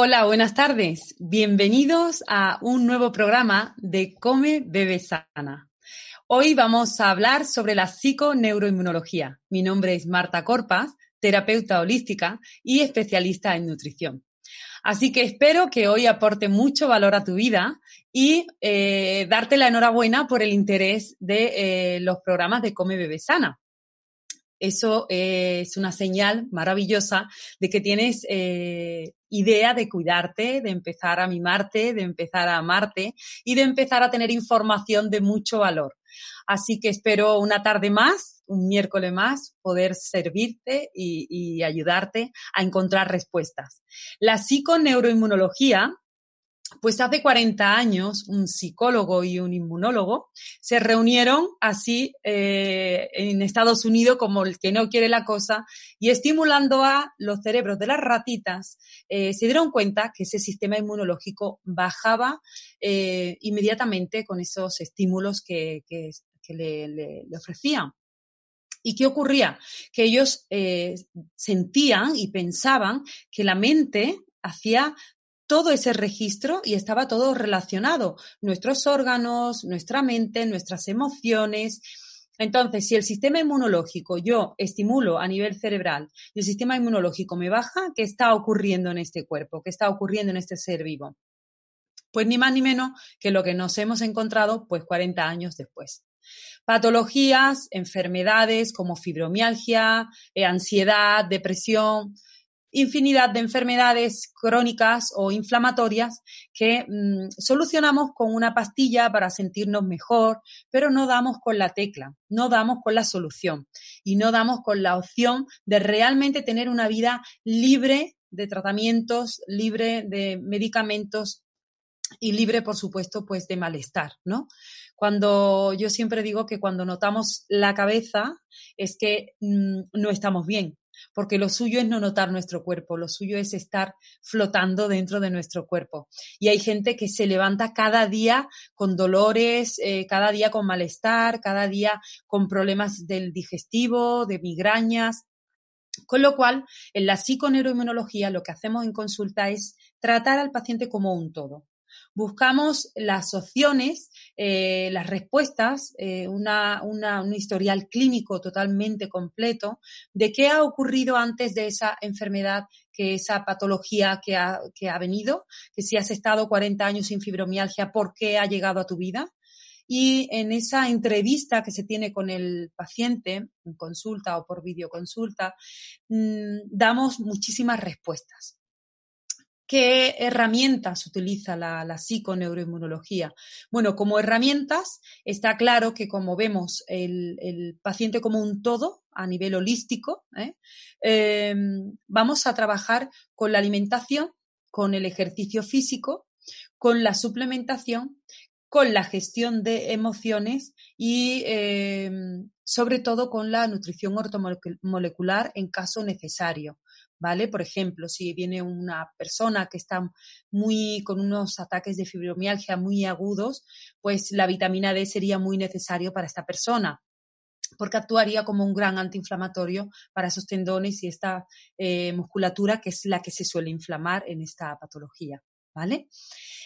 Hola, buenas tardes. Bienvenidos a un nuevo programa de Come, Bebe, Sana. Hoy vamos a hablar sobre la psiconeuroinmunología. Mi nombre es Marta Corpas, terapeuta holística y especialista en nutrición. Así que espero que hoy aporte mucho valor a tu vida y eh, darte la enhorabuena por el interés de eh, los programas de Come Bebe Sana eso es una señal maravillosa de que tienes eh, idea de cuidarte, de empezar a mimarte, de empezar a amarte y de empezar a tener información de mucho valor. Así que espero una tarde más, un miércoles más, poder servirte y, y ayudarte a encontrar respuestas. La psiconeuroinmunología pues hace 40 años un psicólogo y un inmunólogo se reunieron así eh, en Estados Unidos como el que no quiere la cosa y estimulando a los cerebros de las ratitas eh, se dieron cuenta que ese sistema inmunológico bajaba eh, inmediatamente con esos estímulos que, le, ofrecían. ¿Y qué ocurría? Que ellos sentían y pensaban que la mente hacía todo ese registro y estaba todo relacionado. Nuestros órganos, nuestra mente, nuestras emociones. Entonces, si el sistema inmunológico yo estimulo a nivel cerebral y el sistema inmunológico me baja, ¿qué está ocurriendo en este cuerpo? ¿Qué está ocurriendo en este ser vivo? Pues ni más ni menos que lo que nos hemos encontrado pues 40 años después. Patologías, enfermedades como fibromialgia, eh, ansiedad, depresión, infinidad de enfermedades crónicas o inflamatorias que mm, solucionamos con una pastilla para sentirnos mejor, pero no damos con la tecla, no damos con la solución y no damos con la opción de realmente tener una vida libre de tratamientos, libre de medicamentos y libre, por supuesto, pues de malestar, ¿no? Cuando yo siempre digo que cuando notamos la cabeza es que mm, no estamos bien, porque lo suyo es no notar nuestro cuerpo, lo suyo es estar flotando dentro de nuestro cuerpo. Y hay gente que se levanta cada día con dolores, eh, cada día con malestar, cada día con problemas del digestivo, de migrañas. Con lo cual, en la psiconeuroinmunología lo que hacemos en consulta es tratar al paciente como un todo buscamos las opciones, eh, las respuestas, eh, un historial clínico totalmente completo de qué ha ocurrido antes de esa enfermedad, que esa patología que ha, que ha venido, que si has estado 40 años sin fibromialgia, ¿por qué ha llegado a tu vida? Y en esa entrevista que se tiene con el paciente, en consulta o por videoconsulta, mm, damos muchísimas respuestas. ¿Qué herramientas utiliza la, la, psiconeuroinmunología? Bueno, como herramientas está claro que como vemos el, paciente como un todo a nivel holístico, ¿eh? em, vamos a trabajar con la alimentación, con el ejercicio físico, con la suplementación, con la gestión de emociones y em, sobre todo con la nutrición ortomolecular en caso necesario. ¿Vale? Por ejemplo, si viene una persona que está muy con unos ataques de fibromialgia muy agudos, pues la vitamina D sería muy necesario para esta persona porque actuaría como un gran antiinflamatorio para esos tendones y esta eh, musculatura que es la que se suele inflamar en esta patología. ¿Vale?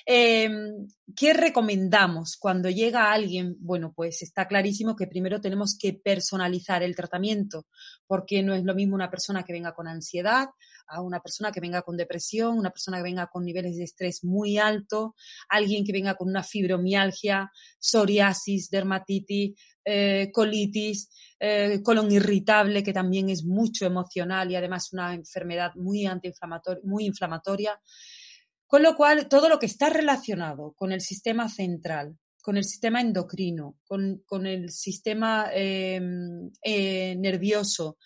Em, ¿Qué recomendamos cuando llega alguien? Bueno, pues está clarísimo que primero tenemos que personalizar el tratamiento, porque no es lo mismo una persona que venga con ansiedad, a una persona que venga con depresión, una persona que venga con niveles de estrés muy alto, alguien que venga con una fibromialgia, psoriasis, dermatitis, eh, colitis, eh, colon irritable, que también es mucho emocional y además una enfermedad muy antiinflamatoria, muy inflamatoria. Con lo cual, todo lo que está relacionado con el sistema central, con el sistema endocrino, con, el sistema em, eh, nervioso,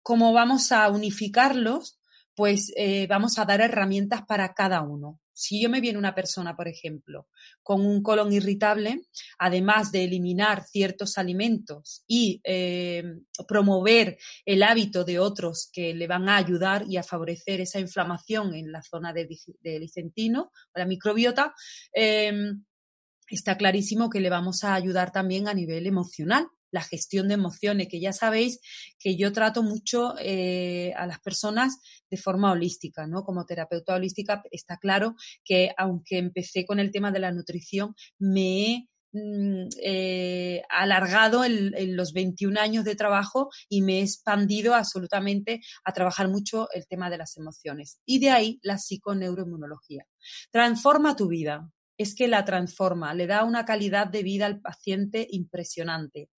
como vamos a unificarlos, pues eh, vamos a dar herramientas para cada uno. Si yo me viene una persona, por ejemplo, con un colon irritable, además de eliminar ciertos alimentos y em, promover el hábito de otros que le van a ayudar y a favorecer esa inflamación en la zona del licentino o la microbiota, em, está clarísimo que le vamos a ayudar también a nivel emocional, la gestión de emociones, que ya sabéis que yo trato mucho eh, a las personas de forma holística, ¿no? Como terapeuta holística está claro que aunque empecé con el tema de la nutrición, me he mm, eh, alargado en, los 21 años de trabajo y me he expandido absolutamente a trabajar mucho el tema de las emociones. Y de ahí la psiconeuroinmunología. Transforma tu vida es que la transforma, le da una calidad de vida al paciente impresionante,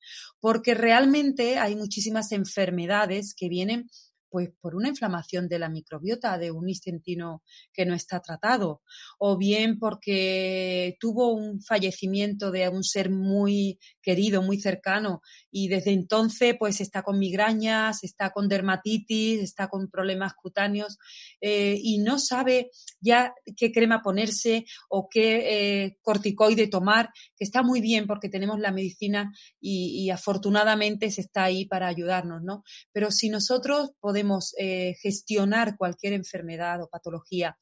porque realmente hay muchísimas enfermedades que vienen pues por una inflamación de la microbiota de un intestino que no está tratado, o bien porque tuvo un fallecimiento de un ser muy querido, muy cercano, y desde entonces pues está con migrañas, está con dermatitis, está con problemas cutáneos eh, y no sabe ya qué crema ponerse o qué eh, corticoide tomar, que está muy bien porque tenemos la medicina y, y afortunadamente se está ahí para ayudarnos, ¿no? Pero si nosotros podemos eh, gestionar cualquier enfermedad o patología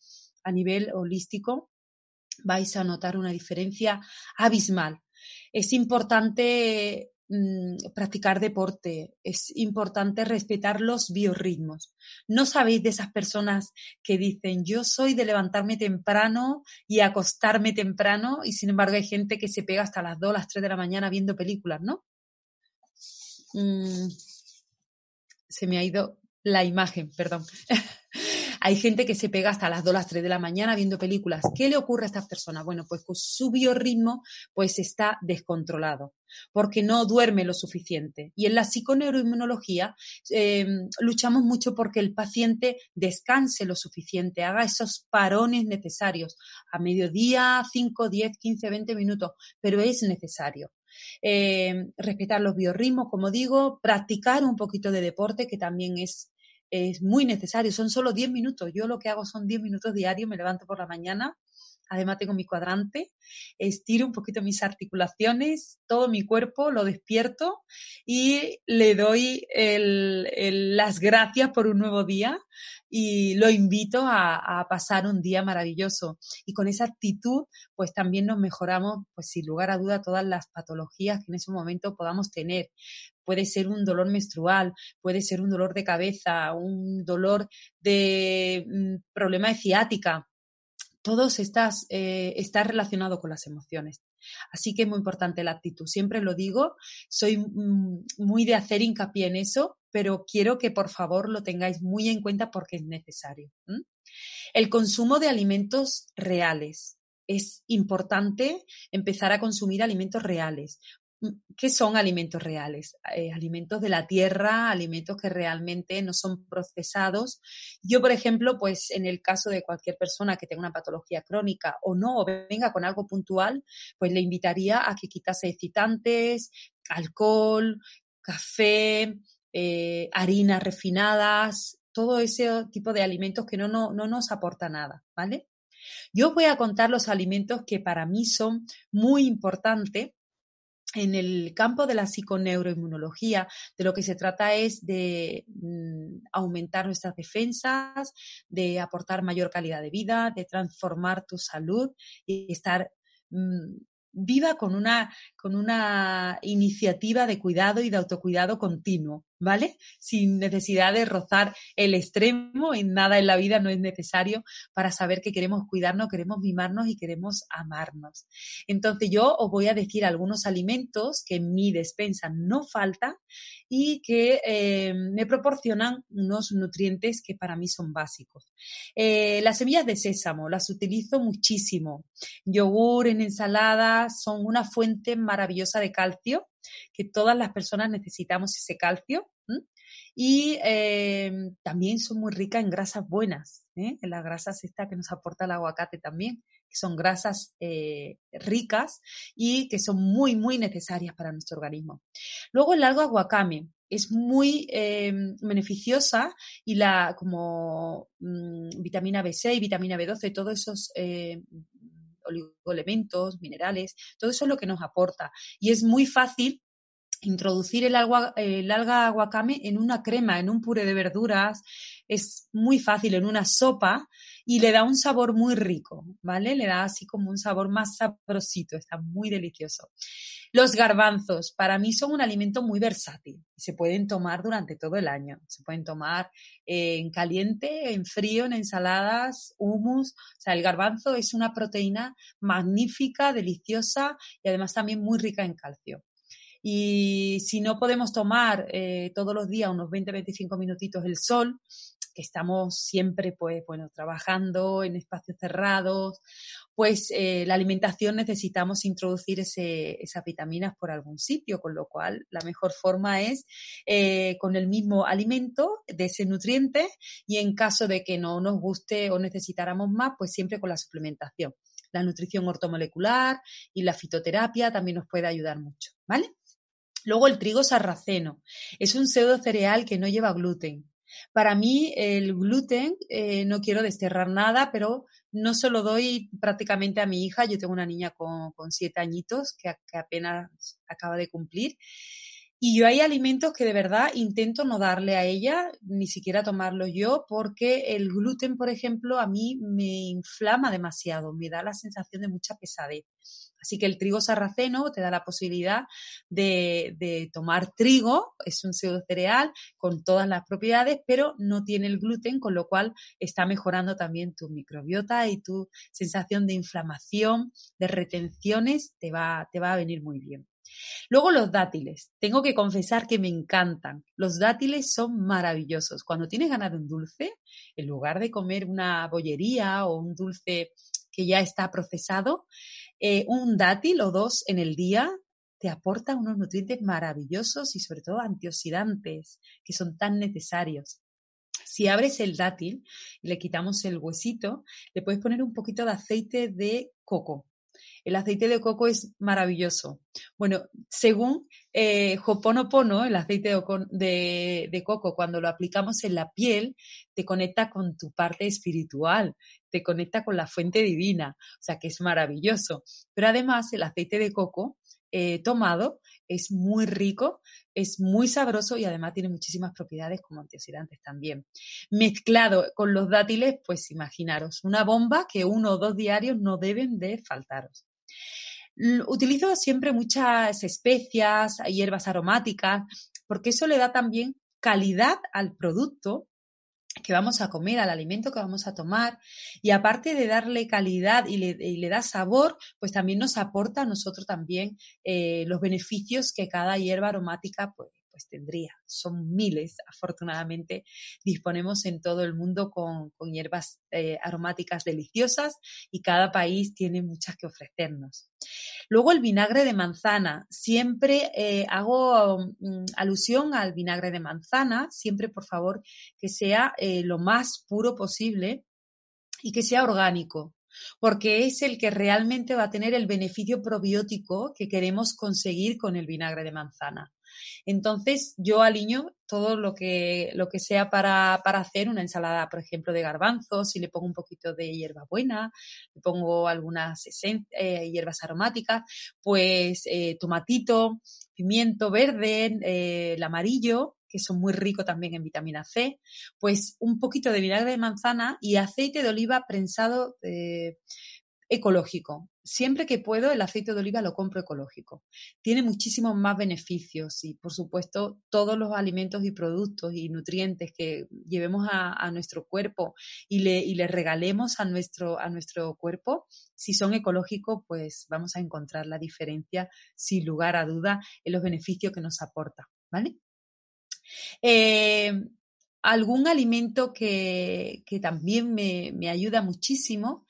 a nivel holístico, vais a notar una diferencia abismal. Es importante mm, practicar deporte, es importante respetar los biorritmos. No sabéis de esas personas que dicen yo soy de levantarme temprano y acostarme temprano y sin embargo hay gente que se pega hasta las 2, las 3 de la mañana viendo películas, ¿no? Mm, se me ha ido la imagen, perdón. Hay gente que se pega hasta las 2, las 3 de la mañana viendo películas. ¿Qué le ocurre a estas personas? Bueno, pues con su biorritmo pues está descontrolado porque no duerme lo suficiente. Y en la psiconeuroinmunología em, luchamos mucho porque el paciente descanse lo suficiente, haga esos parones necesarios a mediodía, 5, 10, 15, 20 minutos, pero es necesario. Eh, respetar los biorritmos, como digo, practicar un poquito de deporte, que también es, es muy necesario. Son solo 10 minutos. Yo lo que hago son 10 minutos diarios, me levanto por la mañana, además tengo mi cuadrante, estiro un poquito mis articulaciones, todo mi cuerpo, lo despierto y le doy las gracias por un nuevo día y lo invito a, pasar un día maravilloso. Y con esa actitud, pues también nos mejoramos, pues sin lugar a duda, todas las patologías que en ese momento podamos tener. Puede ser un dolor menstrual, puede ser un dolor de cabeza, un dolor de mm, problema de ciática. Todos estas eh, está relacionado con las emociones. Así que es muy importante la actitud. Siempre lo digo, soy mm, muy de hacer hincapié en eso, pero quiero que por favor lo tengáis muy en cuenta porque es necesario. El consumo de alimentos reales. Es importante empezar a consumir alimentos reales. ¿Qué son alimentos reales? Eh, alimentos de la tierra, alimentos que realmente no son procesados. Yo, por ejemplo, pues en el caso de cualquier persona que tenga una patología crónica o no, o venga con algo puntual, pues le invitaría a que quitase excitantes, alcohol, café, eh, harinas refinadas, todo ese tipo de alimentos que no, no, no nos aporta nada, ¿vale? Yo voy a contar los alimentos que para mí son muy importantes en el campo de la psiconeuroinmunología, de lo que se trata es de mm, aumentar nuestras defensas, de aportar mayor calidad de vida, de transformar tu salud y estar mm, viva con una, con una iniciativa de cuidado y de autocuidado continuo. ¿Vale? Sin necesidad de rozar el extremo, en nada en la vida no es necesario para saber que queremos cuidarnos, queremos mimarnos y queremos amarnos. Entonces yo os voy a decir algunos alimentos que en mi despensa no faltan y que eh, me proporcionan unos nutrientes que para mí son básicos. Eh, las semillas de sésamo las utilizo muchísimo. Yogur en ensalada son una fuente maravillosa de calcio que todas las personas necesitamos ese calcio. Y em, también son muy ricas en grasas buenas, ¿eh? en las grasas esta que nos aporta el aguacate también, que son grasas eh, ricas y que son muy, muy necesarias para nuestro organismo. Luego el alga aguacame es muy em, beneficiosa y la como mm, vitamina B6, vitamina B12, todos esos eh, oligoelementos, minerales, todo eso es lo que nos aporta. Y es muy fácil introducir el, el alga aguacame en una crema, en un puré de verduras, es muy fácil en una sopa y le da un sabor muy rico, ¿vale? Le da así como un sabor más sabrosito, está muy delicioso. Los garbanzos para mí son un alimento muy versátil. Se pueden tomar durante todo el año. Se pueden tomar en caliente, en frío, en ensaladas, hummus. O sea, el garbanzo es una proteína magnífica, deliciosa y además también muy rica en calcio. Y si no podemos tomar eh, todos los días unos 20-25 minutitos el sol, que estamos siempre, pues, bueno, trabajando en espacios cerrados, pues eh, la alimentación necesitamos introducir ese, esas vitaminas por algún sitio, con lo cual la mejor forma es eh, con el mismo alimento de ese nutriente y en caso de que no nos guste o necesitáramos más, pues siempre con la suplementación. La nutrición ortomolecular y la fitoterapia también nos puede ayudar mucho, ¿vale? Luego el trigo sarraceno. Es un pseudo cereal que no lleva gluten. Para mí el gluten, eh, no quiero desterrar nada, pero no se lo doy prácticamente a mi hija. Yo tengo una niña con, siete añitos que, que, apenas acaba de cumplir. Y yo hay alimentos que de verdad intento no darle a ella, ni siquiera tomarlo yo, porque el gluten, por ejemplo, a mí me inflama demasiado, me da la sensación de mucha pesadez. Así que el trigo sarraceno te da la posibilidad de, tomar trigo, es un pseudo cereal con todas las propiedades, pero no tiene el gluten, con lo cual está mejorando también tu microbiota y tu sensación de inflamación, de retenciones, te va, te va a venir muy bien. Luego los dátiles. Tengo que confesar que me encantan. Los dátiles son maravillosos. Cuando tienes ganas de un dulce, en lugar de comer una bollería o un dulce que ya está procesado, eh, un dátil o dos en el día te aporta unos nutrientes maravillosos y sobre todo antioxidantes que son tan necesarios. Si abres el dátil y le quitamos el huesito, le puedes poner un poquito de aceite de coco. El aceite de coco es maravilloso. Bueno, según eh, Hoponopono, el aceite de, coco, cuando lo aplicamos en la piel, te conecta con tu parte espiritual, te conecta con la fuente divina, o sea que es maravilloso. Pero además el aceite de coco eh, tomado es muy rico, es muy sabroso y además tiene muchísimas propiedades como antioxidantes también. Mezclado con los dátiles, pues imaginaros, una bomba que uno o dos diarios no deben de faltaros. Utilizo siempre muchas especias, hierbas aromáticas, porque eso le da también calidad al producto que vamos a comer, al alimento que vamos a tomar. Y aparte de darle calidad y le, da sabor, pues también nos aporta a nosotros también eh, los beneficios que cada hierba aromática pues, pues tendría. Son miles, afortunadamente, disponemos en todo el mundo con, hierbas eh, aromáticas deliciosas y cada país tiene muchas que ofrecernos. Luego el vinagre de manzana. Siempre eh, hago mm, alusión al vinagre de manzana, siempre por favor que sea eh, lo más puro posible y que sea orgánico porque es el que realmente va a tener el beneficio probiótico que queremos conseguir con el vinagre de manzana. Entonces, yo aliño todo lo que, lo que sea para, para hacer una ensalada, por ejemplo, de garbanzos, y le pongo un poquito de hierbabuena, le pongo algunas eh, hierbas aromáticas, pues eh, tomatito, pimiento verde, eh, el amarillo, que son muy ricos también en vitamina C, pues un poquito de vinagre de manzana y aceite de oliva prensado ecológico. Siempre que puedo, el aceite de oliva lo compro ecológico. Tiene muchísimos más beneficios y, por supuesto, todos los alimentos y productos y nutrientes que llevemos a, nuestro cuerpo y le, regalemos a nuestro, a nuestro cuerpo, si son ecológicos, pues vamos a encontrar la diferencia, sin lugar a duda, en los beneficios que nos aporta. ¿Vale? Eh, algún alimento que, también me, me ayuda muchísimo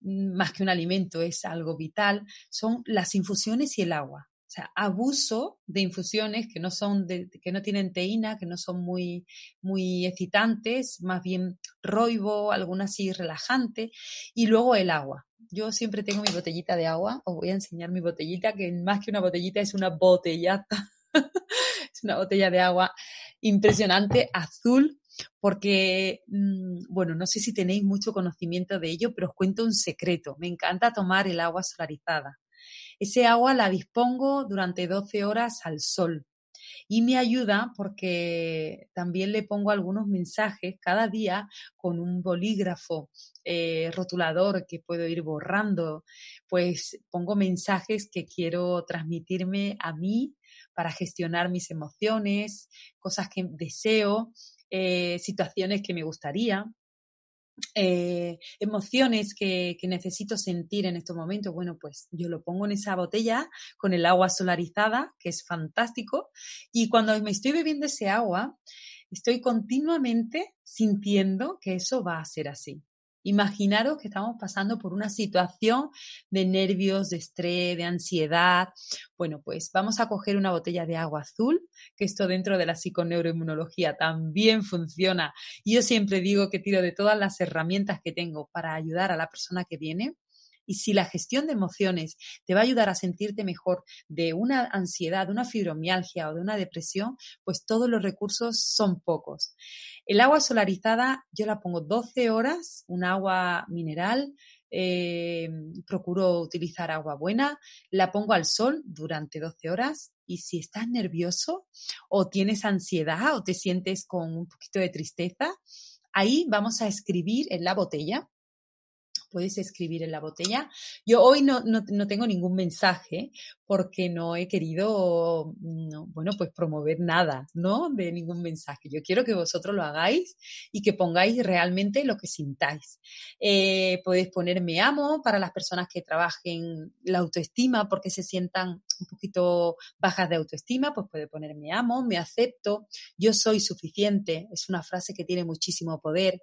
más que un alimento, es algo vital, son las infusiones y el agua. O sea, abuso de infusiones que no son que no tienen teína, que no son muy, muy excitantes, más bien roibo, algunas sí relajante, y luego el agua. Yo siempre tengo mi botellita de agua, os voy a enseñar mi botellita, que más que una botellita es una botellata, es una botella de agua impresionante, azul, porque, mm, bueno, no sé si tenéis mucho conocimiento de ello, pero os cuento un secreto. Me encanta tomar el agua solarizada. Ese agua la dispongo durante 12 horas al sol y me ayuda porque también le pongo algunos mensajes cada día con un bolígrafo eh, rotulador que puedo ir borrando, pues pongo mensajes que quiero transmitirme a mí para gestionar mis emociones, cosas que deseo, eh, situaciones que me gustaría. Eh, emociones que, necesito sentir en estos momentos, bueno, pues yo lo pongo en esa botella con el agua solarizada, que es fantástico, y cuando me estoy bebiendo ese agua, estoy continuamente sintiendo que eso va a ser así. Imaginaros que estamos pasando por una situación de nervios, de estrés, de ansiedad. Bueno, pues vamos a coger una botella de agua azul, que esto dentro de la psiconeuroinmunología también funciona. Y yo siempre digo que tiro de todas las herramientas que tengo para ayudar a la persona que viene y si la gestión de emociones te va a ayudar a sentirte mejor de una ansiedad, de una fibromialgia o de una depresión, pues todos los recursos son pocos. El agua solarizada yo la pongo 12 horas, un agua mineral, eh, procuro utilizar agua buena, la pongo al sol durante 12 horas y si estás nervioso o tienes ansiedad o te sientes con un poquito de tristeza, ahí vamos a escribir en la botella puedes escribir en la botella. Yo hoy no, no, tengo ningún mensaje porque no he querido, bueno, pues promover nada, ¿no? De ningún mensaje. Yo quiero que vosotros lo hagáis y que pongáis realmente lo que sintáis. Eh, podéis poner me amo para las personas que trabajen la autoestima porque se sientan un poquito bajas de autoestima, pues puede poner me amo, me acepto, yo soy suficiente. Es una frase que tiene muchísimo poder.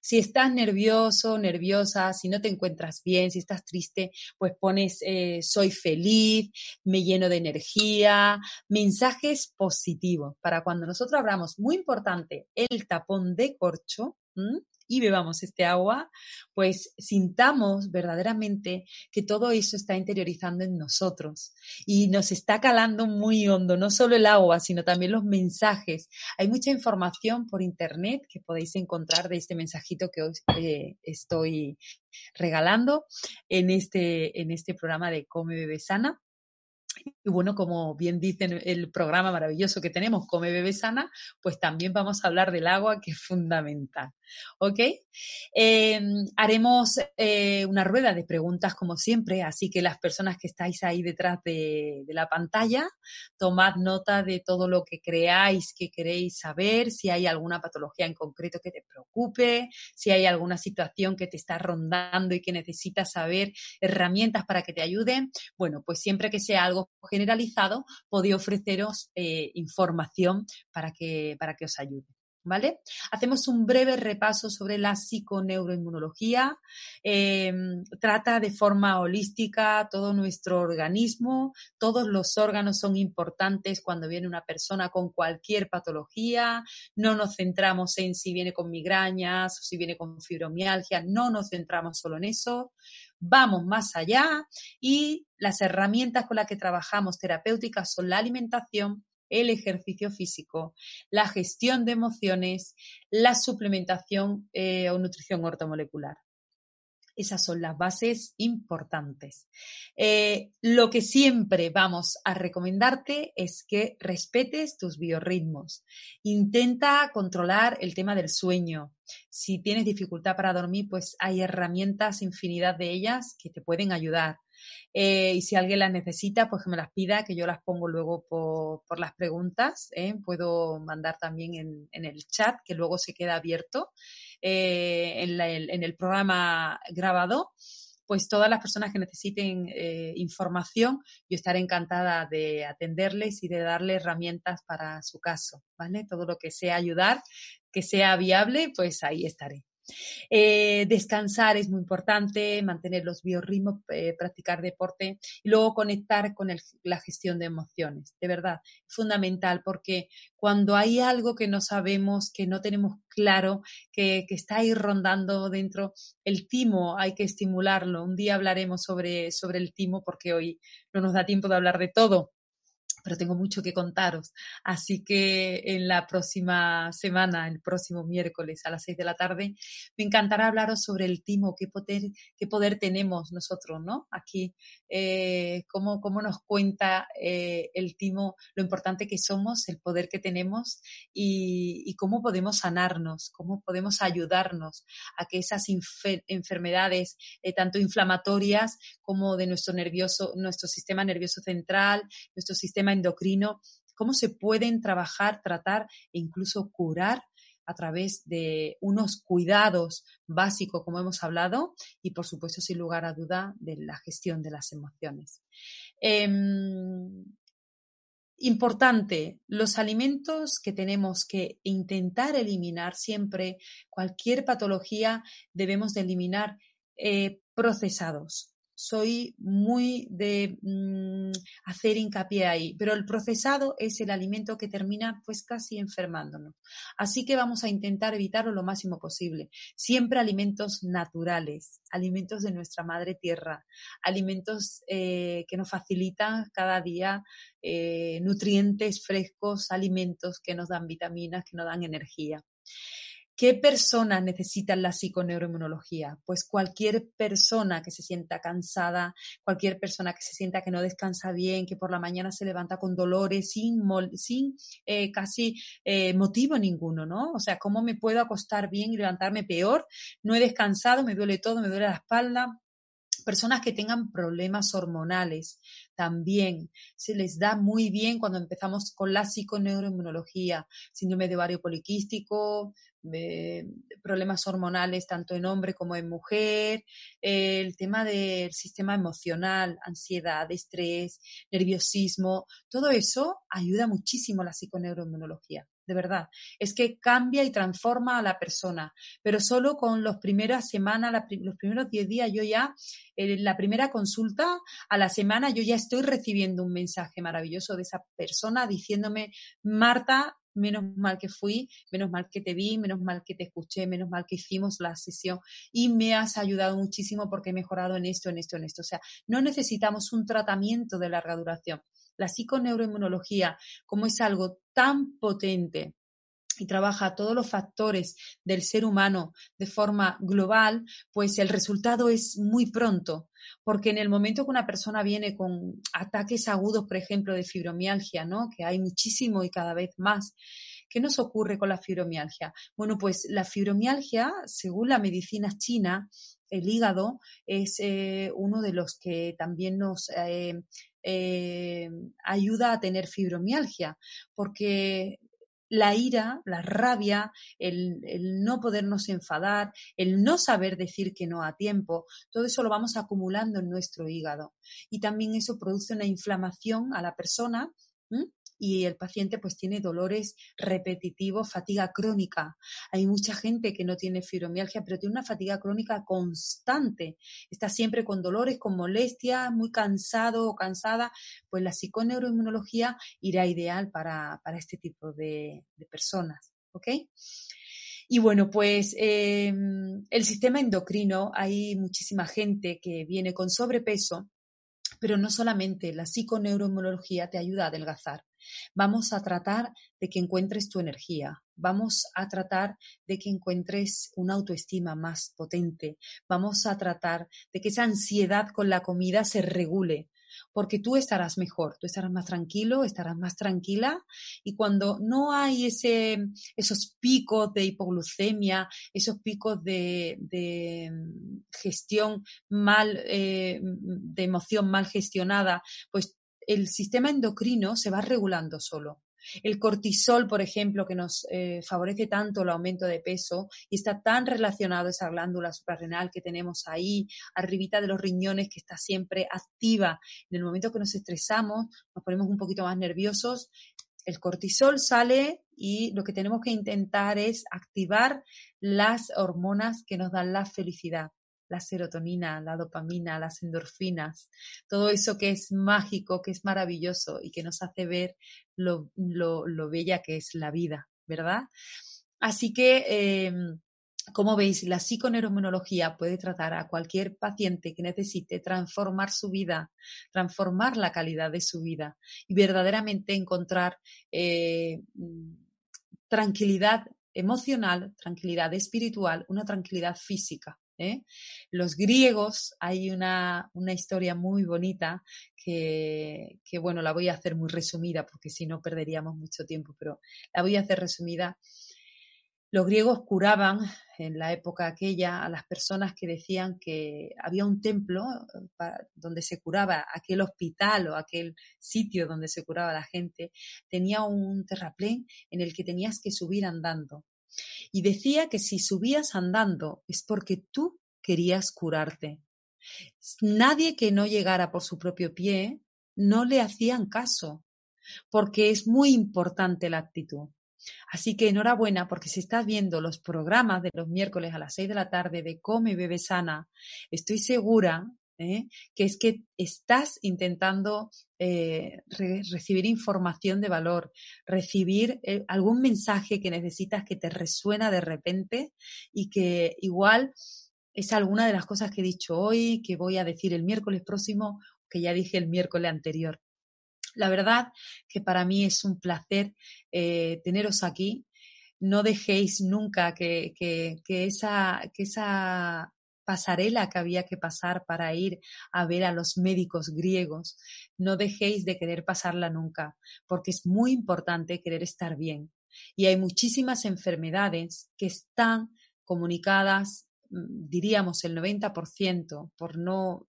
Si estás nervioso, nerviosa, si no te encuentras bien, si estás triste, pues pones eh, soy feliz, me lleno de energía, mensajes positivos. Para cuando nosotros abramos, muy importante, el tapón de corcho y bebamos este agua, pues sintamos verdaderamente que todo eso está interiorizando en nosotros y nos está calando muy hondo, no solo el agua, sino también los mensajes. Hay mucha información por internet que podéis encontrar de este mensajito que os eh, estoy regalando en este, en este programa de Come Bebe Sana. Y bueno, como bien dicen el programa maravilloso que tenemos, Come Bebe Sana, pues también vamos a hablar del agua, que es fundamental. ¿Ok? Em, haremos eh, una rueda de preguntas como siempre, así que las personas que estáis ahí detrás de, de, la pantalla, tomad nota de todo lo que creáis que queréis saber, si hay alguna patología en concreto que te preocupe, si hay alguna situación que te está rondando y que necesitas saber herramientas para que te ayuden. Bueno, pues siempre que sea algo generalizado, podéis ofreceros eh, información para que, para que os ayude. ¿Vale? Hacemos un breve repaso sobre la psiconeuroinmunología. Em, trata de forma holística todo nuestro organismo. Todos los órganos son importantes cuando viene una persona con cualquier patología. No nos centramos en si viene con migrañas o si viene con fibromialgia. No nos centramos solo en eso vamos más allá y las herramientas con las que trabajamos terapéuticas son la alimentación, el ejercicio físico, la gestión de emociones, la suplementación eh, o nutrición ortomolecular. Esas son las bases importantes. Eh, lo que siempre vamos a recomendarte es que respetes tus biorritmos. Intenta controlar el tema del sueño. Si tienes dificultad para dormir, pues hay herramientas, infinidad de ellas, que te pueden ayudar. Eh, y si alguien las necesita, pues que me las pida, que yo las pongo luego por, las preguntas. ¿eh? Puedo mandar también en, el chat, que luego se queda abierto eh, en, en, el programa grabado. Pues todas las personas que necesiten información, yo estaré encantada de atenderles y de darles herramientas para su caso, ¿vale? Todo lo que sea ayudar, que sea viable, pues ahí estaré. Eh, descansar es muy importante, mantener los biorritmos, eh, practicar deporte y luego conectar con la gestión de emociones. De verdad, es fundamental porque cuando hay algo que no sabemos, que no tenemos claro, que, está ahí rondando dentro, el timo hay que estimularlo. Un día hablaremos sobre, sobre el timo porque hoy no nos da tiempo de hablar de todo pero tengo mucho que contaros. Así que en la próxima semana, el próximo miércoles a las seis de la tarde, me encantará hablaros sobre el timo, qué poder, qué poder tenemos nosotros, ¿no? Aquí, eh, cómo, cómo, nos cuenta eh, el timo lo importante que somos, el poder que tenemos y, y cómo podemos sanarnos, cómo podemos ayudarnos a que esas enfermedades, eh, tanto inflamatorias como de nuestro nervioso, nuestro sistema nervioso central, nuestro sistema endocrino, cómo se pueden trabajar, tratar e incluso curar a través de unos cuidados básicos, como hemos hablado, y por supuesto, sin lugar a duda, de la gestión de las emociones. Em, importante, los alimentos que tenemos que intentar eliminar siempre, cualquier patología debemos de eliminar eh, procesados soy muy de mm, hacer hincapié ahí, pero el procesado es el alimento que termina pues casi enfermándonos. Así que vamos a intentar evitarlo lo máximo posible. Siempre alimentos naturales, alimentos de nuestra madre tierra, alimentos eh, que nos facilitan cada día eh, nutrientes frescos, alimentos que nos dan vitaminas, que nos dan energía. ¿Qué personas necesitan la psiconeuroinmunología? Pues cualquier persona que se sienta cansada, cualquier persona que se sienta que no descansa bien, que por la mañana se levanta con dolores sin, sin eh, casi eh, motivo ninguno, ¿no? O sea, ¿cómo me puedo acostar bien y levantarme peor? No he descansado, me duele todo, me duele la espalda, personas que tengan problemas hormonales también se les da muy bien cuando empezamos con la psiconeuroinmunología, síndrome de ovario poliquístico, problemas hormonales tanto en hombre como en mujer, el tema del sistema emocional, ansiedad, estrés, nerviosismo, todo eso ayuda muchísimo a la psiconeuroinmunología de verdad. Es que cambia y transforma a la persona, pero solo con las primeras semanas, los primeros 10 días, yo ya, en la primera consulta a la semana, yo ya estoy recibiendo un mensaje maravilloso de esa persona diciéndome, Marta, menos mal que fui, menos mal que te vi, menos mal que te escuché, menos mal que hicimos la sesión y me has ayudado muchísimo porque he mejorado en esto, en esto, en esto. O sea, no necesitamos un tratamiento de larga duración. La psiconeuroinmunología, como es algo tan potente y trabaja todos los factores del ser humano de forma global, pues el resultado es muy pronto, porque en el momento que una persona viene con ataques agudos, por ejemplo, de fibromialgia, ¿no? que hay muchísimo y cada vez más, ¿qué nos ocurre con la fibromialgia? Bueno, pues la fibromialgia, según la medicina china, el hígado es eh, uno de los que también nos eh, eh, ayuda a tener fibromialgia, porque la ira, la rabia, el, no podernos enfadar, el no saber decir que no a tiempo, todo eso lo vamos acumulando en nuestro hígado. Y también eso produce una inflamación a la persona y el paciente pues tiene dolores repetitivos, fatiga crónica. Hay mucha gente que no tiene fibromialgia, pero tiene una fatiga crónica constante. Está siempre con dolores, con molestias, muy cansado o cansada. Pues la psiconeuroinmunología irá ideal para, este tipo de, personas. ¿Ok? Y bueno, pues em, el sistema endocrino, hay muchísima gente que viene con sobrepeso, pero no solamente la psiconeuroinmunología te ayuda a adelgazar. Vamos a tratar de que encuentres tu energía, vamos a tratar de que encuentres una autoestima más potente, vamos a tratar de que esa ansiedad con la comida se regule, porque tú estarás mejor, tú estarás más tranquilo, estarás más tranquila y cuando no hay ese, esos picos de hipoglucemia, esos picos de, mm, gestión mal, eh, de emoción mal gestionada, pues el sistema endocrino se va regulando solo. El cortisol, por ejemplo, que nos eh, favorece tanto el aumento de peso y está tan relacionado a esa glándula suprarrenal que tenemos ahí, arribita de los riñones, que está siempre activa. En el momento que nos estresamos, nos ponemos un poquito más nerviosos, el cortisol sale y lo que tenemos que intentar es activar las hormonas que nos dan la felicidad, la serotonina, la dopamina, las endorfinas, todo eso que es mágico, que es maravilloso y que nos hace ver lo, bella que es la vida, ¿verdad? Así que, em, como veis, la psiconeuroinmunología puede tratar a cualquier paciente que necesite transformar su vida, transformar la calidad de su vida y verdaderamente encontrar eh, tranquilidad emocional, tranquilidad espiritual, una tranquilidad física. ¿Eh? Los griegos, hay una, historia muy bonita que, que, bueno, la voy a hacer muy resumida porque si no perderíamos mucho tiempo, pero la voy a hacer resumida. Los griegos curaban en la época aquella a las personas que decían que había un templo eh, donde se curaba, aquel hospital o aquel sitio donde se curaba la gente, tenía un terraplén en el que tenías que subir andando. Y decía que si subías andando es porque tú querías curarte. Nadie que no llegara por su propio pie no le hacían caso, porque es muy importante la actitud. Así que enhorabuena porque si estás viendo los programas de los miércoles a las 6 de la tarde de Come, Bebe Sana, estoy segura ¿eh? que es que estás intentando eh, recibir información de valor, recibir eh, algún mensaje que necesitas que te resuena de repente y que igual es alguna de las cosas que he dicho hoy, que voy a decir el miércoles próximo, que ya dije el miércoles anterior. La verdad que para mí es un placer teneros aquí. No dejéis nunca que, esa, que esa pasarela que había que pasar para ir a ver a los médicos griegos, no dejéis de querer pasarla nunca, porque es muy importante querer estar bien. Y hay muchísimas enfermedades que están comunicadas, mm, diríamos el 90%, por no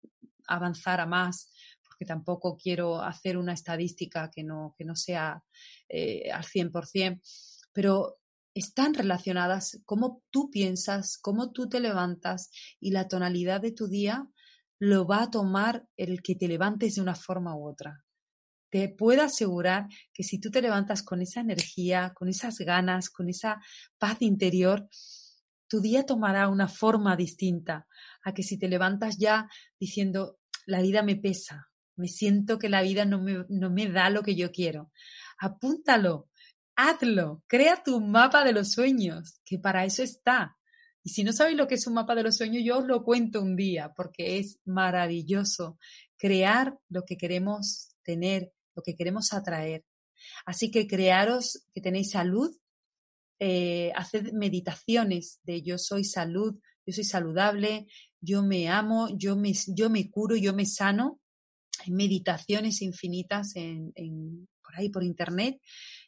avanzar a más, que tampoco quiero hacer una estadística que no, que no sea eh, al 100%, pero están relacionadas cómo tú piensas, cómo tú te levantas y la tonalidad de tu día lo va a tomar el que te levantes de una forma u otra. Te puedo asegurar que si tú te levantas con esa energía, con esas ganas, con esa paz interior, tu día tomará una forma distinta a que si te levantas ya diciendo, la vida me pesa, me siento que la vida no me, no me da lo que yo quiero. Apúntalo, hazlo, crea tu mapa de los sueños, que para eso está. Y si no sabéis lo que es un mapa de los sueños, yo os lo cuento un día, porque es maravilloso crear lo que queremos tener, lo que queremos atraer. Así que crearos que tenéis salud, eh, haced meditaciones de yo soy salud, yo soy saludable, yo me amo, yo me, yo me curo, yo me sano hay meditaciones infinitas en, por ahí por internet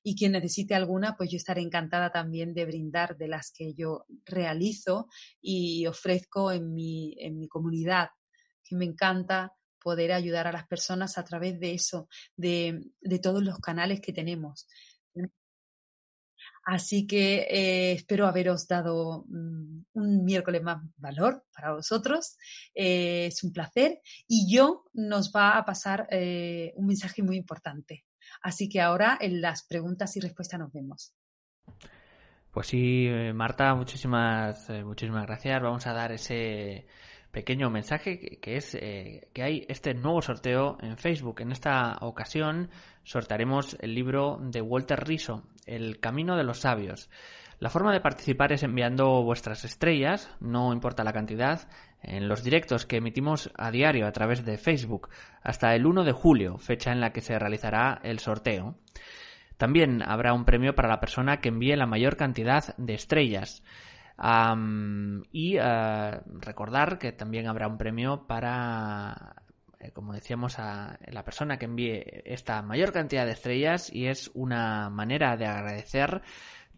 y quien necesite alguna, pues yo estaré encantada también de brindar de las que yo realizo y ofrezco en mi, en mi comunidad, que me encanta poder ayudar a las personas a través de eso, de, de todos los canales que tenemos. Así que eh, espero haberos dado mm, un miércoles más valor para vosotros. Eh, es un placer y yo nos va a pasar eh, un mensaje muy importante. Así que ahora en las preguntas y respuestas nos vemos. Pues sí, Marta, muchísimas, muchísimas gracias. Vamos a dar ese pequeño mensaje que, es eh, que hay este nuevo sorteo en Facebook. En esta ocasión sortearemos el libro de Walter Riso, El Camino de los Sabios. La forma de participar es enviando vuestras estrellas, no importa la cantidad, en los directos que emitimos a diario a través de Facebook hasta el 1 de julio, fecha en la que se realizará el sorteo. También habrá un premio para la persona que envíe la mayor cantidad de estrellas y eh, recordar que también habrá un premio para, eh, como decíamos, a la persona que envíe esta mayor cantidad de estrellas y es una manera de agradecer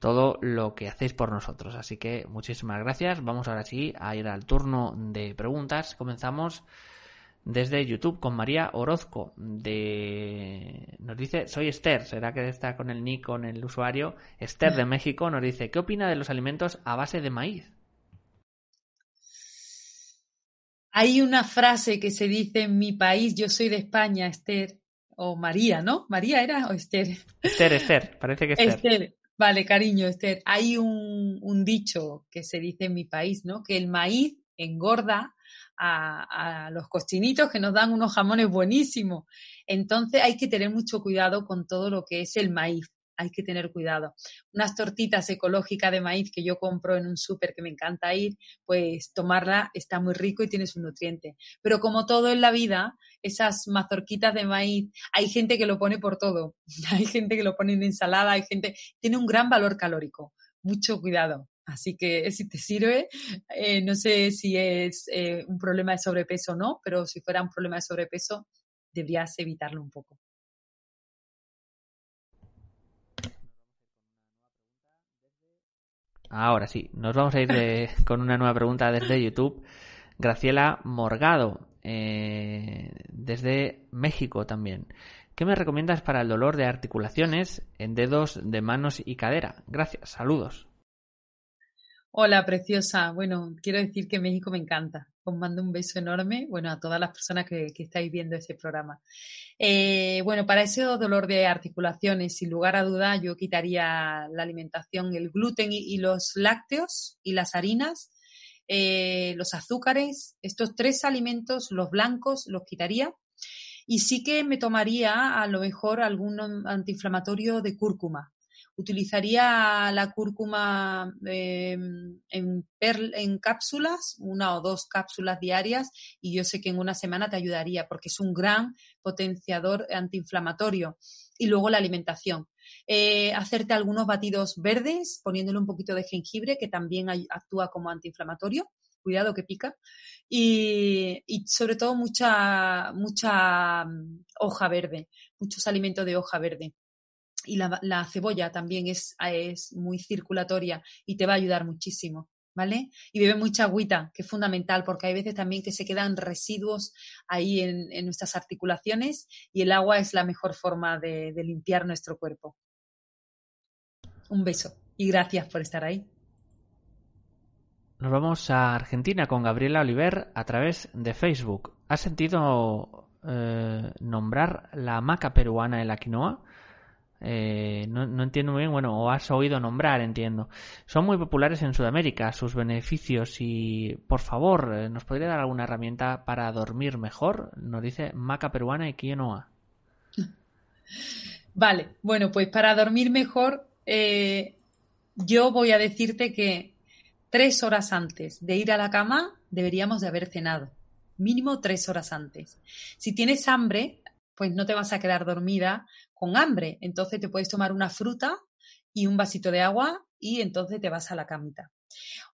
todo lo que hacéis por nosotros. Así que muchísimas gracias. Vamos ahora sí a ir al turno de preguntas. Comenzamos desde YouTube con María Orozco de nos dice soy Esther será que está con el nick con el usuario Esther de México nos dice qué opina de los alimentos a base de maíz hay una frase que se dice en mi país yo soy de España Esther o María no María era o Esther Esther Esther parece que Esther, Esther. Vale, cariño, Esther. Hay un, dicho que se dice en mi país, ¿no? Que el maíz engorda a, a, los cochinitos que nos dan unos jamones buenísimos. Entonces hay que tener mucho cuidado con todo lo que es el maíz. Hay que tener cuidado. Unas tortitas ecológicas de maíz que yo compro en un súper que me encanta ir, pues tomarla está muy rico y tiene su nutriente. Pero como todo en la vida, esas mazorquitas de maíz, hay gente que lo pone por todo. Hay gente que lo pone en ensalada, hay gente, tiene un gran valor calórico. Mucho cuidado. Así que si te sirve, eh, no sé si es eh, un problema de sobrepeso o no, pero si fuera un problema de sobrepeso, deberías evitarlo un poco. Ahora sí, nos vamos a ir de, con una nueva pregunta desde YouTube. Graciela Morgado, eh, desde México también. ¿Qué me recomiendas para el dolor de articulaciones en dedos de manos y cadera? Gracias, saludos. Hola, preciosa. Bueno, quiero decir que México me encanta. Os mando un beso enorme, bueno, a todas las personas que, que estáis viendo este programa. Eh, bueno, para ese dolor de articulaciones, sin lugar a duda, yo quitaría la alimentación, el gluten y, los lácteos y las harinas, eh, los azúcares, estos tres alimentos, los blancos, los quitaría. Y sí que me tomaría a lo mejor algún antiinflamatorio de cúrcuma, utilizaría la cúrcuma eh, en, en, cápsulas, una o dos cápsulas diarias, y yo sé que en una semana te ayudaría porque es un gran potenciador antiinflamatorio. Y luego la alimentación. Eh, hacerte algunos batidos verdes, poniéndole un poquito de jengibre, que también actúa como antiinflamatorio. Cuidado que pica. Y, y sobre todo mucha, mucha mm, hoja verde, muchos alimentos de hoja verde y la, la cebolla también es, es, muy circulatoria y te va a ayudar muchísimo, ¿vale? Y bebe mucha agüita, que es fundamental, porque hay veces también que se quedan residuos ahí en, en nuestras articulaciones y el agua es la mejor forma de, de limpiar nuestro cuerpo. Un beso y gracias por estar ahí. Nos vamos a Argentina con Gabriela Oliver a través de Facebook. ¿Has sentido eh, nombrar la hamaca peruana de la quinoa? Eh, no, entiendo muy bien, bueno, o has oído nombrar, entiendo. Son muy populares en Sudamérica, sus beneficios y, por favor, eh, ¿nos podría dar alguna herramienta para dormir mejor? Nos dice Maca Peruana y Quinoa. Vale, bueno, pues para dormir mejor, eh, yo voy a decirte que tres horas antes de ir a la cama deberíamos de haber cenado. Mínimo tres horas antes. Si tienes hambre, pues no te vas a quedar dormida con hambre. Entonces te puedes tomar una fruta y un vasito de agua y entonces te vas a la camita.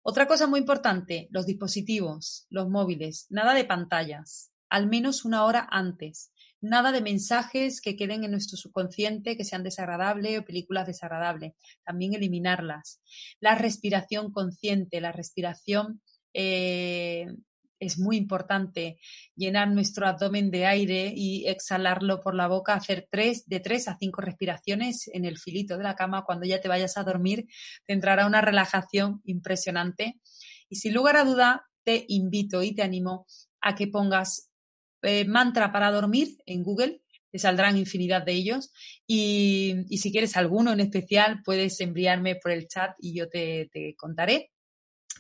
Otra cosa muy importante, los dispositivos, los móviles, nada de pantallas, al menos una hora antes. Nada de mensajes que queden en nuestro subconsciente que sean desagradables o películas desagradables. También eliminarlas. La respiración consciente, la respiración eh, es muy importante llenar nuestro abdomen de aire y exhalarlo por la boca, hacer tres, de tres a cinco respiraciones en el filito de la cama. Cuando ya te vayas a dormir, te entrará una relajación impresionante. Y sin lugar a duda, te invito y te animo a que pongas eh, mantra para dormir en Google. Te saldrán infinidad de ellos. Y, y, si quieres alguno en especial, puedes enviarme por el chat y yo te, te contaré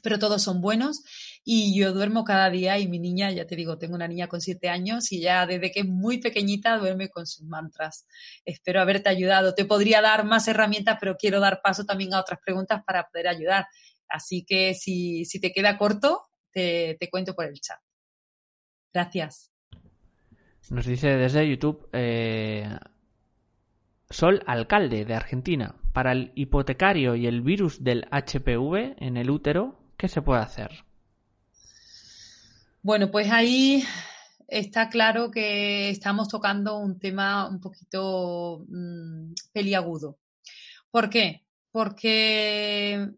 pero todos son buenos y yo duermo cada día y mi niña, ya te digo, tengo una niña con siete años y ya desde que es muy pequeñita duerme con sus mantras. Espero haberte ayudado. Te podría dar más herramientas, pero quiero dar paso también a otras preguntas para poder ayudar. Así que si, si te queda corto, te, te, cuento por el chat. Gracias. Nos dice desde YouTube eh, Sol Alcalde de Argentina. Para el hipotecario y el virus del HPV en el útero, ¿qué se puede hacer? Bueno, pues ahí está claro que estamos tocando un tema un poquito mmm, peliagudo. ¿Por qué? Porque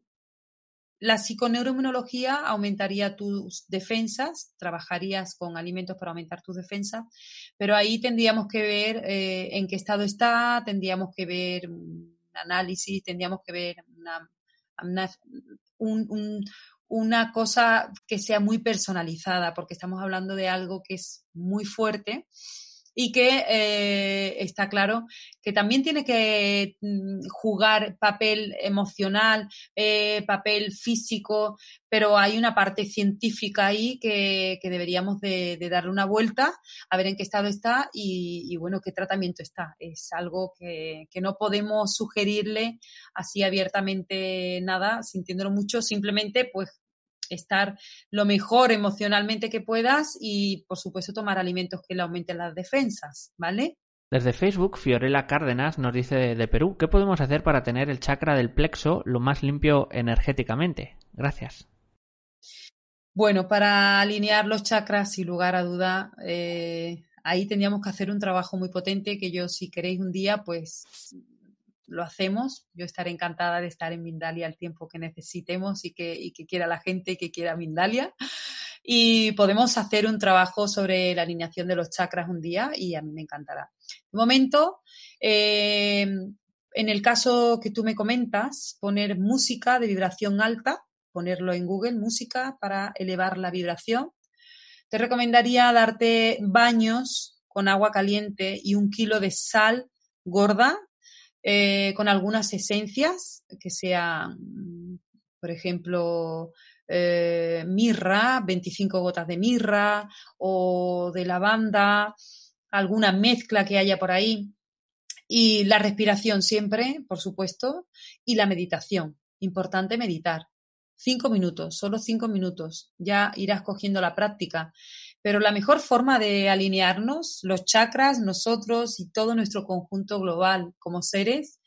la psiconeuroinmunología aumentaría tus defensas, trabajarías con alimentos para aumentar tus defensas, pero ahí tendríamos que ver eh, en qué estado está, tendríamos que ver un análisis, tendríamos que ver una, una, un, un, una cosa que sea muy personalizada, porque estamos hablando de algo que es muy fuerte y que eh, está claro que también tiene que mm, jugar papel emocional, eh, papel físico, pero hay una parte científica ahí que, deberíamos de, darle una vuelta a ver en qué estado está y, bueno, qué tratamiento está. Es algo que, que no podemos sugerirle así abiertamente nada, sintiéndolo mucho, simplemente pues estar lo mejor emocionalmente que puedas y, por supuesto, tomar alimentos que le aumenten las defensas, ¿vale? Desde Facebook, Fiorella Cárdenas nos dice de, Perú, ¿qué podemos hacer para tener el chakra del plexo lo más limpio energéticamente? Gracias. Bueno, para alinear los chakras, sin lugar a duda, eh, ahí tendríamos que hacer un trabajo muy potente que yo, si queréis un día, pues lo hacemos. Yo estaré encantada de estar en Mindalia el tiempo que necesitemos y que, quiera la gente y que quiera Mindalia. Y podemos hacer un trabajo sobre la alineación de los chakras un día y a mí me encantará. De momento, eh, en el caso que tú me comentas, poner música de vibración alta, ponerlo en Google, música para elevar la vibración. Te recomendaría darte baños con agua caliente y un kilo de sal gorda eh, con algunas esencias que sean, por ejemplo, eh, mirra, 25 gotas de mirra o de lavanda, alguna mezcla que haya por ahí. Y la respiración siempre, por supuesto, y la meditación. Importante meditar. Cinco minutos, solo cinco minutos. Ya irás cogiendo la práctica. Pero la mejor forma de alinearnos, los chakras, nosotros y todo nuestro conjunto global como seres,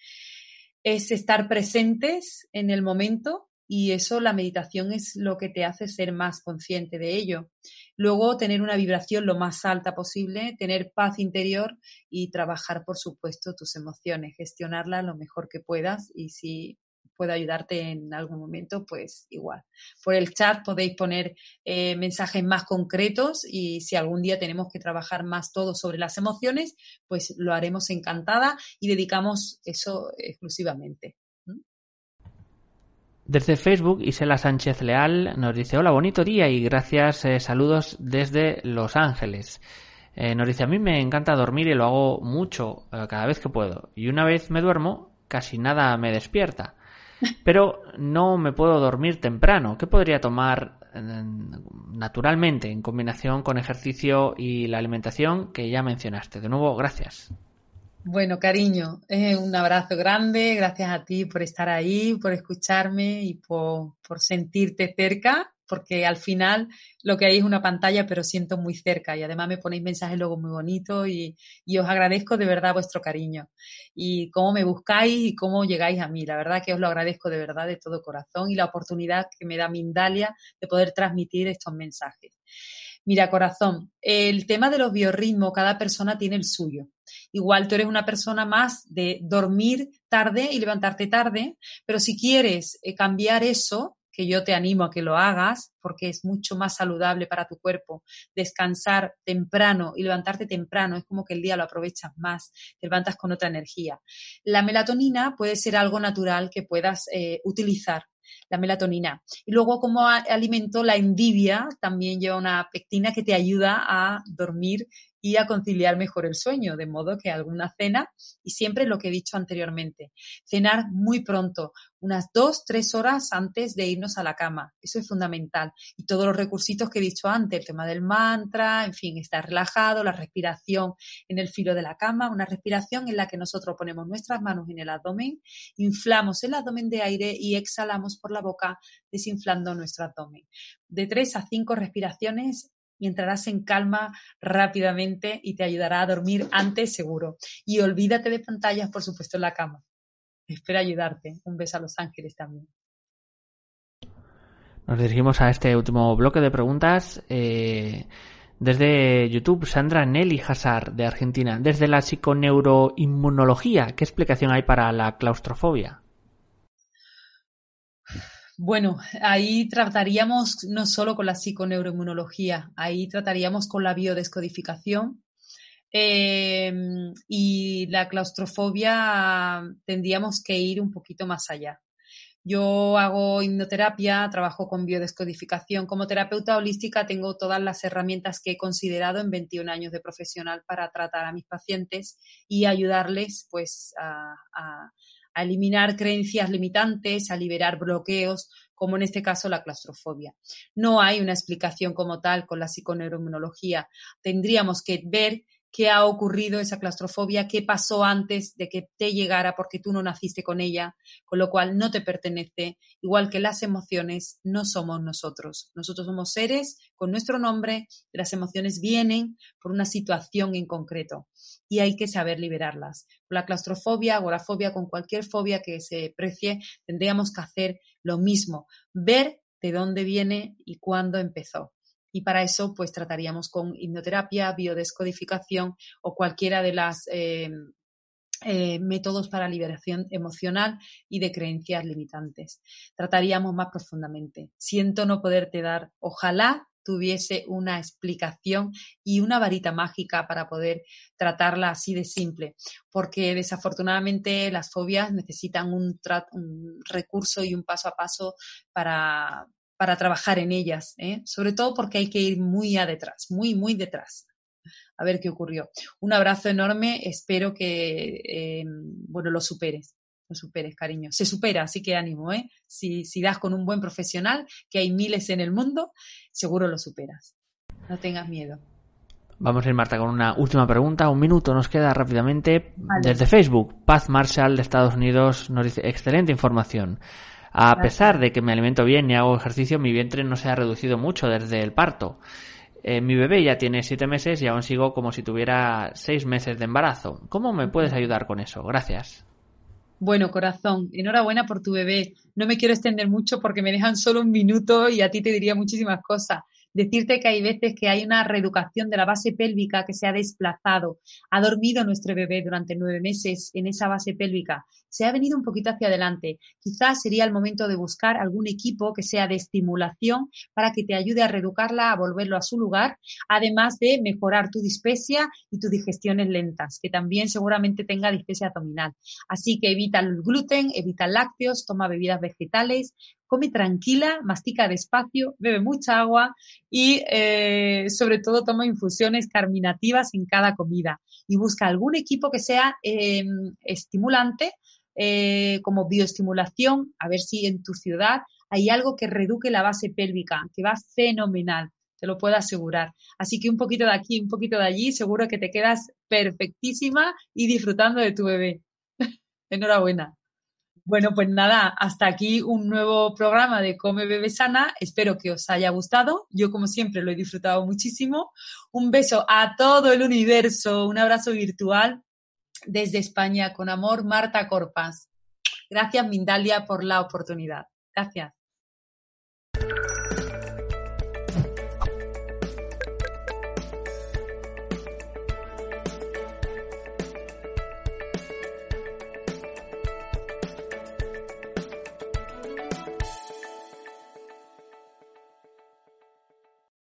es estar presentes en el momento y eso la meditación es lo que te hace ser más consciente de ello. Luego tener una vibración lo más alta posible, tener paz interior y trabajar, por supuesto, tus emociones, gestionarlas lo mejor que puedas y si puedo ayudarte en algún momento, pues igual. Por el chat podéis poner eh, mensajes más concretos y si algún día tenemos que trabajar más todo sobre las emociones, pues lo haremos encantada y dedicamos eso exclusivamente. Desde Facebook, Isela Sánchez Leal nos dice, hola, bonito día y gracias, eh, saludos desde Los Ángeles. Eh, nos dice, a mí me encanta dormir y lo hago mucho cada vez que puedo. Y una vez me duermo, casi nada me despierta pero no me puedo dormir temprano. ¿Qué podría tomar naturalmente en combinación con ejercicio y la alimentación que ya mencionaste? De nuevo, gracias. Bueno, cariño, un abrazo grande, gracias a ti por estar ahí, por escucharme y por, por sentirte cerca porque al final lo que hay es una pantalla, pero siento muy cerca y además me ponéis mensajes luego muy bonitos y, os agradezco de verdad vuestro cariño y cómo me buscáis y cómo llegáis a mí. La verdad que os lo agradezco de verdad de todo corazón y la oportunidad que me da Mindalia de poder transmitir estos mensajes. Mira, corazón, el tema de los biorritmos, cada persona tiene el suyo. Igual tú eres una persona más de dormir tarde y levantarte tarde, pero si quieres eh, cambiar eso, que yo te animo a que lo hagas porque es mucho más saludable para tu cuerpo. Descansar temprano y levantarte temprano es como que el día lo aprovechas más, te levantas con otra energía. La melatonina puede ser algo natural que puedas eh, utilizar la melatonina. Y luego como alimento la endivia también lleva una pectina que te ayuda a dormir y a conciliar mejor el sueño, de modo que alguna cena, y siempre lo que he dicho anteriormente, cenar muy pronto, unas dos, tres horas antes de irnos a la cama. Eso es fundamental. Y todos los recursitos que he dicho antes, el tema del mantra, en fin, estar relajado, la respiración en el filo de la cama, una respiración en la que nosotros ponemos nuestras manos en el abdomen, inflamos el abdomen de aire y exhalamos por la boca desinflando nuestro abdomen. De tres a cinco respiraciones y entrarás en calma rápidamente y te ayudará a dormir antes seguro. Y olvídate de pantallas, por supuesto, en la cama. Espero ayudarte. Un beso a Los Ángeles también. Nos dirigimos a este último bloque de preguntas. Eh, desde YouTube, Sandra Nelly Hazard, de Argentina. Desde la psiconeuroinmunología, ¿qué explicación hay para la claustrofobia? Bueno, ahí trataríamos no solo con la psiconeuroinmunología, ahí trataríamos con la biodescodificación em, y la claustrofobia tendríamos que ir un poquito más allá. Yo hago hipnoterapia, trabajo con biodescodificación. Como terapeuta holística tengo todas las herramientas que he considerado en 21 años de profesional para tratar a mis pacientes y ayudarles pues a eliminar creencias limitantes, a liberar bloqueos, como en este caso la claustrofobia. No hay una explicación como tal con la psiconeuroinmunología. Tendríamos que ver qué ha ocurrido esa claustrofobia, qué pasó antes de que te llegara porque tú no naciste con ella, con lo cual no te pertenece, igual que las emociones no somos nosotros. Nosotros somos seres con nuestro nombre, las emociones vienen por una situación en concreto y hay que saber liberarlas. Con la claustrofobia, agorafobia, con cualquier fobia que se precie, tendríamos que hacer lo mismo, ver de dónde viene y cuándo empezó y para eso pues trataríamos con hipnoterapia, biodescodificación o cualquiera de las eh, eh, métodos para liberación emocional y de creencias limitantes. Trataríamos más profundamente. Siento no poderte dar, ojalá tuviese una explicación y una varita mágica para poder tratarla así de simple, porque desafortunadamente las fobias necesitan un, un recurso y un paso a paso para, para trabajar en ellas, ¿eh? sobre todo porque hay que ir muy a detrás, muy, muy detrás. A ver qué ocurrió. Un abrazo enorme, espero que, eh, bueno, lo superes, lo superes, cariño. Se supera, así que ánimo, ¿eh? Si, si das con un buen profesional, que hay miles en el mundo, seguro lo superas. No tengas miedo. Vamos a ir, Marta, con una última pregunta. Un minuto nos queda rápidamente. Desde Facebook, Paz Marshall de Estados Unidos nos dice, excelente información. A pesar de que me alimento bien y hago ejercicio, mi vientre no se ha reducido mucho desde el parto. Eh, mi bebé ya tiene siete meses y aún sigo como si tuviera seis meses de embarazo. ¿Cómo me puedes ayudar con eso? Gracias. Bueno, corazón, enhorabuena por tu bebé. No me quiero extender mucho porque me dejan solo un minuto y a ti te diría muchísimas cosas decirte que hay veces que hay una reeducación de la base pélvica que se ha desplazado. Ha dormido nuestro bebé durante nueve meses en esa base pélvica. Se ha venido un poquito hacia adelante. Quizás sería el momento de buscar algún equipo que sea de estimulación para que te ayude a reeducarla, a volverlo a su lugar, además de mejorar tu dispesia y tus digestiones lentas, que también seguramente tenga dispesia abdominal. Así que evita el gluten, evita lácteos, toma bebidas vegetales, come tranquila, mastica despacio, bebe mucha agua y eh, sobre todo toma infusiones carminativas en cada comida y busca algún equipo que sea em, estimulante eh, como bioestimulación, a ver si en tu ciudad hay algo que reduque la base pélvica, que va fenomenal, te lo puedo asegurar. Así que un poquito de aquí, un poquito de allí, seguro que te quedas perfectísima y disfrutando de tu bebé. Enhorabuena. Bueno, pues nada, hasta aquí un nuevo programa de Come Bebe Sana. Espero que os haya gustado. Yo, como siempre, lo he disfrutado muchísimo. Un beso a todo el universo, un abrazo virtual desde España con amor, Marta Corpas. Gracias, Mindalia, por la oportunidad. Gracias.